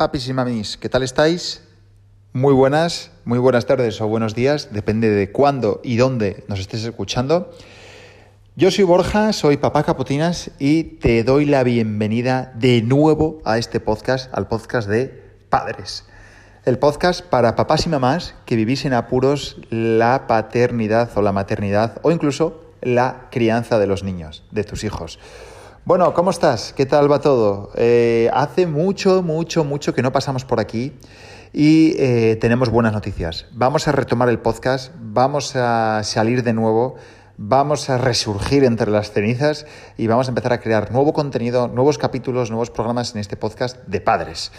papis y mamis, ¿qué tal estáis? Muy buenas, muy buenas tardes o buenos días, depende de cuándo y dónde nos estés escuchando. Yo soy Borja, soy papá Capotinas y te doy la bienvenida de nuevo a este podcast, al podcast de padres. El podcast para papás y mamás que vivís en apuros la paternidad o la maternidad o incluso la crianza de los niños, de tus hijos. Bueno, ¿cómo estás? ¿Qué tal va todo? Eh, hace mucho, mucho, mucho que no pasamos por aquí y eh, tenemos buenas noticias. Vamos a retomar el podcast, vamos a salir de nuevo, vamos a resurgir entre las cenizas y vamos a empezar a crear nuevo contenido, nuevos capítulos, nuevos programas en este podcast de padres.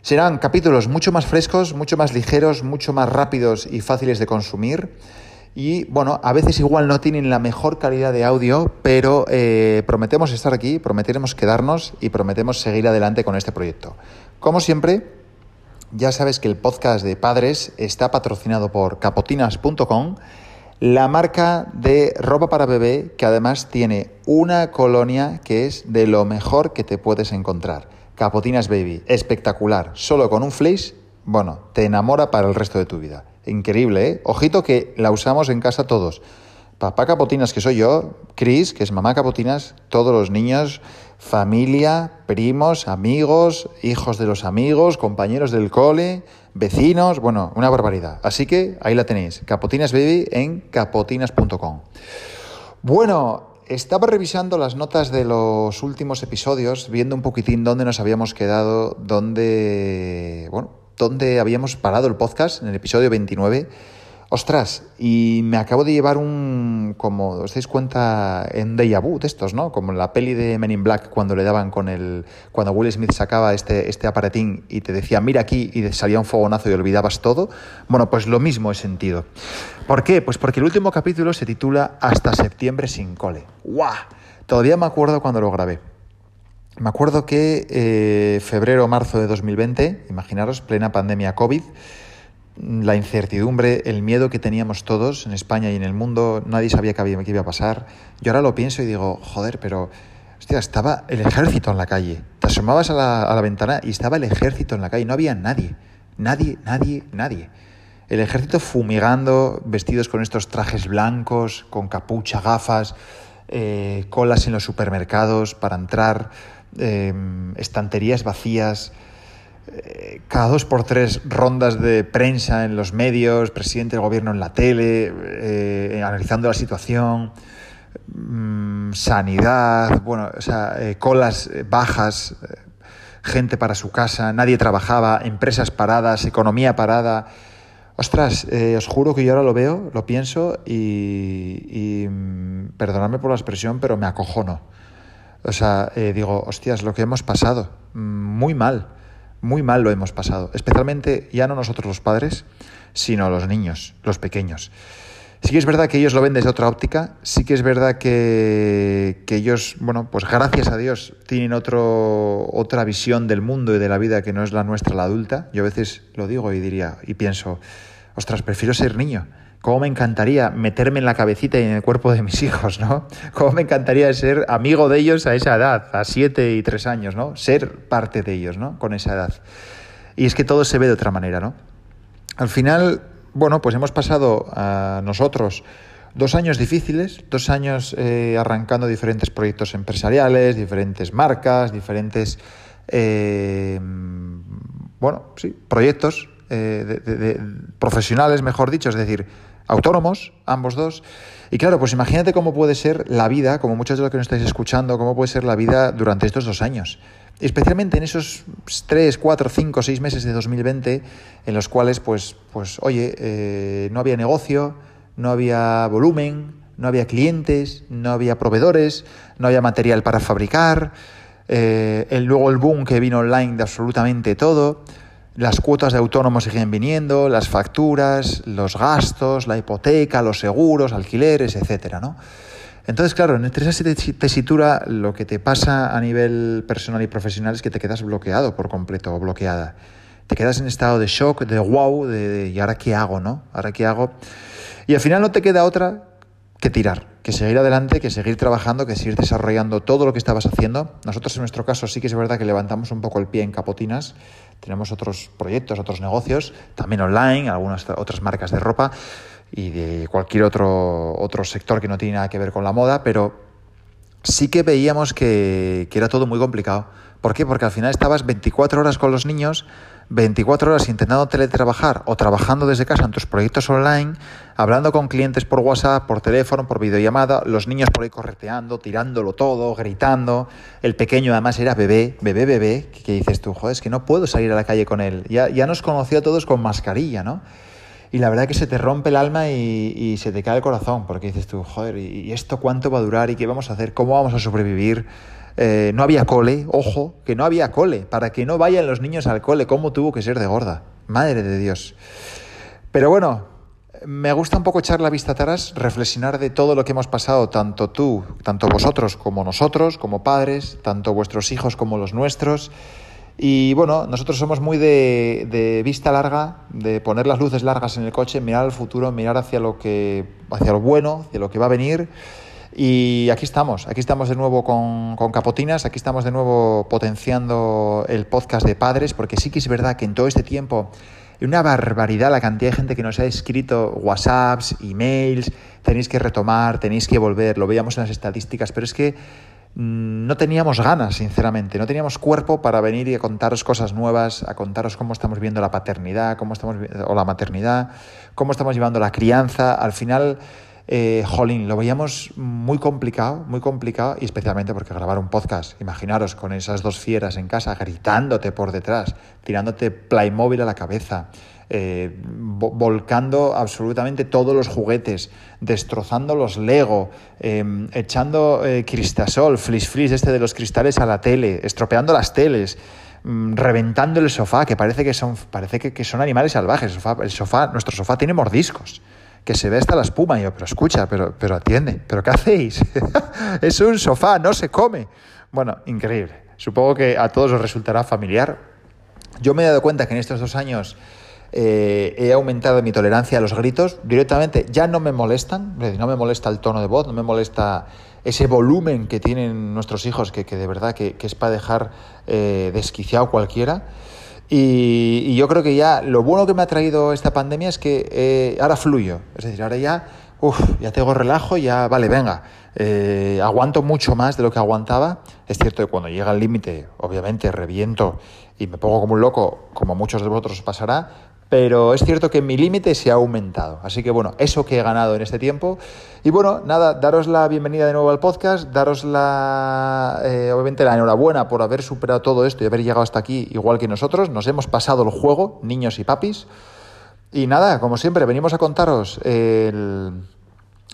Serán capítulos mucho más frescos, mucho más ligeros, mucho más rápidos y fáciles de consumir. Y bueno, a veces igual no tienen la mejor calidad de audio, pero eh, prometemos estar aquí, prometemos quedarnos y prometemos seguir adelante con este proyecto. Como siempre, ya sabes que el podcast de padres está patrocinado por capotinas.com, la marca de ropa para bebé que además tiene una colonia que es de lo mejor que te puedes encontrar. Capotinas Baby, espectacular, solo con un fleece, bueno, te enamora para el resto de tu vida. Increíble, ¿eh? Ojito que la usamos en casa todos. Papá Capotinas, que soy yo, Cris, que es mamá Capotinas, todos los niños, familia, primos, amigos, hijos de los amigos, compañeros del cole, vecinos, bueno, una barbaridad. Así que ahí la tenéis, Capotinas Baby en capotinas.com. Bueno, estaba revisando las notas de los últimos episodios, viendo un poquitín dónde nos habíamos quedado, dónde, bueno, donde habíamos parado el podcast, en el episodio 29. Ostras, y me acabo de llevar un, como os dais cuenta, en déjà vu de estos, ¿no? Como en la peli de Men in Black cuando le daban con el, cuando Will Smith sacaba este, este aparatín y te decía, mira aquí, y salía un fogonazo y olvidabas todo. Bueno, pues lo mismo he sentido. ¿Por qué? Pues porque el último capítulo se titula Hasta septiembre sin cole. ¡Guau! Todavía me acuerdo cuando lo grabé. Me acuerdo que eh, febrero o marzo de 2020, imaginaros, plena pandemia COVID, la incertidumbre, el miedo que teníamos todos en España y en el mundo, nadie sabía qué iba a pasar. Yo ahora lo pienso y digo, joder, pero hostia, estaba el ejército en la calle. Te asomabas a la, a la ventana y estaba el ejército en la calle, no había nadie, nadie, nadie, nadie. El ejército fumigando, vestidos con estos trajes blancos, con capucha, gafas, eh, colas en los supermercados para entrar Em, estanterías vacías, eh, cada dos por tres rondas de prensa en los medios, presidente del gobierno en la tele, eh, analizando la situación, mm, sanidad, bueno, o sea, eh, colas bajas, gente para su casa, nadie trabajaba, empresas paradas, economía parada. Ostras, os juro que yo ahora lo veo, lo pienso y, y mm, perdonadme por la expresión, pero me acojono. O sea, eh, digo, hostias, lo que hemos pasado, muy mal, muy mal lo hemos pasado, especialmente ya no nosotros los padres, sino los niños, los pequeños. Sí que es verdad que ellos lo ven desde otra óptica, sí que es verdad que, que ellos, bueno, pues gracias a Dios tienen otro, otra visión del mundo y de la vida que no es la nuestra, la adulta. Yo a veces lo digo y diría, y pienso, ostras, prefiero ser niño cómo me encantaría meterme en la cabecita y en el cuerpo de mis hijos, ¿no? Cómo me encantaría ser amigo de ellos a esa edad, a siete y tres años, ¿no? Ser parte de ellos, ¿no? Con esa edad. Y es que todo se ve de otra manera, ¿no? Al final, bueno, pues hemos pasado a nosotros dos años difíciles, dos años eh, arrancando diferentes proyectos empresariales, diferentes marcas, diferentes, eh, bueno, sí, proyectos eh, profesionales, mejor dicho, es decir, autónomos, ambos dos. Y claro, pues imagínate cómo puede ser la vida, como muchos de los que nos estáis escuchando, cómo puede ser la vida durante estos dos años. Especialmente en esos tres, cuatro, cinco, seis meses de 2020, en los cuales, pues, pues oye, eh, no había negocio, no había volumen, no había clientes, no había proveedores, no había material para fabricar, eh, el, luego el boom que vino online de absolutamente todo las cuotas de autónomos siguen viniendo, las facturas, los gastos, la hipoteca, los seguros, alquileres, etcétera, ¿no? Entonces, claro, entre esa tesitura lo que te pasa a nivel personal y profesional es que te quedas bloqueado por completo o bloqueada. Te quedas en estado de shock, de wow, de, ¿y ahora qué hago, no? ¿Ahora qué hago? Y al final no te queda otra que tirar, que seguir adelante, que seguir trabajando, que seguir desarrollando todo lo que estabas haciendo. Nosotros en nuestro caso sí que es verdad que levantamos un poco el pie en Capotinas, tenemos otros proyectos, otros negocios, también online, algunas otras marcas de ropa y de cualquier otro, otro sector que no tiene nada que ver con la moda, pero sí que veíamos que, que era todo muy complicado. ¿Por qué? Porque al final estabas 24 horas con los niños 24 horas intentando teletrabajar o trabajando desde casa en tus proyectos online, hablando con clientes por WhatsApp, por teléfono, por videollamada, los niños por ahí correteando, tirándolo todo, gritando. El pequeño además era bebé, bebé, bebé, que, dices tú, joder, es que no puedo salir a la calle con él. Ya, ya nos conoció a todos con mascarilla, ¿no? Y la verdad que se te rompe el alma y, se te cae el corazón, porque dices tú, joder, ¿y esto cuánto va a durar? ¿Y qué vamos a hacer? ¿Cómo vamos a sobrevivir? Eh, no había cole, ojo, que no había cole, para que no vayan los niños al cole, ¿cómo tuvo que ser de gorda? Madre de Dios. Pero bueno, me gusta un poco echar la vista atrás, reflexionar de todo lo que hemos pasado, tanto tú, tanto vosotros como nosotros, como padres, tanto vuestros hijos como los nuestros. Y bueno, nosotros somos muy de, de, vista larga, de poner las luces largas en el coche, mirar al futuro, mirar hacia lo que, hacia lo bueno, hacia lo que va a venir. Y aquí estamos, aquí estamos de nuevo con, Capotinas, aquí estamos de nuevo potenciando el podcast de padres, porque sí que es verdad que en todo este tiempo una barbaridad la cantidad de gente que nos ha escrito WhatsApps, emails, tenéis que retomar, tenéis que volver, lo veíamos en las estadísticas, pero es que mm, no teníamos ganas, sinceramente, no teníamos cuerpo para venir y contaros cosas nuevas, a contaros cómo estamos viendo la paternidad, cómo estamos o la maternidad, cómo estamos llevando la crianza. Al final eh, jolín, lo veíamos muy complicado, muy complicado, y especialmente porque grabar un podcast, imaginaros con esas dos fieras en casa gritándote por detrás, tirándote Playmobil a la cabeza, eh, volcando absolutamente todos los juguetes, destrozando los Lego, em, echando eh, cristasol, flis flis este de los cristales a la tele, estropeando las teles mm, reventando el sofá, que parece que son, parece que, son animales salvajes. el sofá, nuestro sofá tiene mordiscos que se ve hasta la espuma. Y yo, pero escucha, pero, pero atiende, ¿pero qué hacéis? es un sofá, no se come. Bueno, increíble. Supongo que a todos os resultará familiar. Yo me he dado cuenta que en estos dos años eh, he aumentado mi tolerancia a los gritos. Directamente ya no me molestan, no me molesta el tono de voz, no me molesta ese volumen que tienen nuestros hijos, que, que de verdad que, es para dejar eh, desquiciado cualquiera. Y, yo creo que ya lo bueno que me ha traído esta pandemia es que eh, ahora fluyo. Es decir, ahora ya, uff, ya tengo relajo, ya, vale, venga, eh, aguanto mucho más de lo que aguantaba. Es cierto que cuando llega el límite, obviamente reviento y me pongo como un loco, como muchos de vosotros pasará, pero es cierto que mi límite se ha aumentado. Así que bueno, eso que he ganado en este tiempo. Y bueno, nada, daros la bienvenida de nuevo al podcast, daros la, eh, obviamente la enhorabuena por haber superado todo esto y haber llegado hasta aquí igual que nosotros. Nos hemos pasado el juego, niños y papis. Y nada, como siempre, venimos a contaros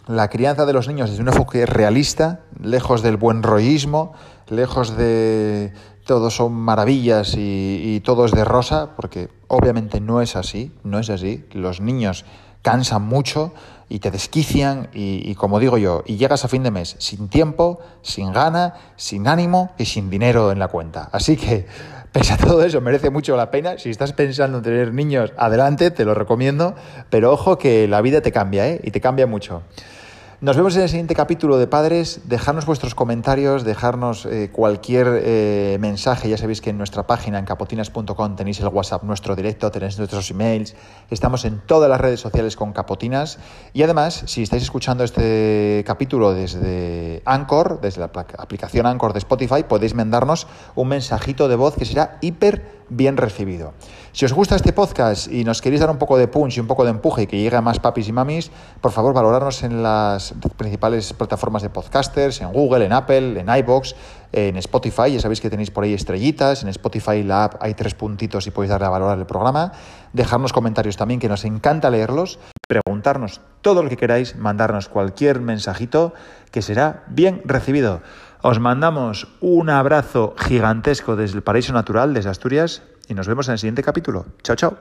la crianza de los niños desde un enfoque realista, lejos del buen rollismo, lejos de todos son maravillas y, todo es de rosa, porque obviamente no es así, no es así. Los niños cansan mucho y te desquician y, como digo yo, y llegas a fin de mes sin tiempo, sin gana, sin ánimo y sin dinero en la cuenta. Así que, pese a todo eso, merece mucho la pena. Si estás pensando en tener niños, adelante, te lo recomiendo, pero ojo que la vida te cambia, ¿eh? Y te cambia mucho. Nos vemos en el siguiente capítulo de Padres. Dejarnos vuestros comentarios, dejarnos eh, cualquier eh, mensaje. Ya sabéis que en nuestra página, en capotinas.com, tenéis el WhatsApp nuestro directo, tenéis nuestros emails. Estamos en todas las redes sociales con Capotinas. Y además, si estáis escuchando este capítulo desde Anchor, desde la aplicación Anchor de Spotify, podéis mandarnos un mensajito de voz que será hiper bien recibido. Si os gusta este podcast y nos queréis dar un poco de punch y un poco de empuje y que llegue a más papis y mamis, por favor valorarnos en las principales plataformas de podcasters, en Google, en Apple, en iBox, en Spotify. Ya sabéis que tenéis por ahí estrellitas. En Spotify la app hay tres puntitos y podéis darle a valorar el programa. Dejarnos comentarios también, que nos encanta leerlos. Preguntarnos todo lo que queráis, mandarnos cualquier mensajito que será bien recibido. Os mandamos un abrazo gigantesco desde el paraíso natural, desde Asturias, y nos vemos en el siguiente capítulo. Chao, chao.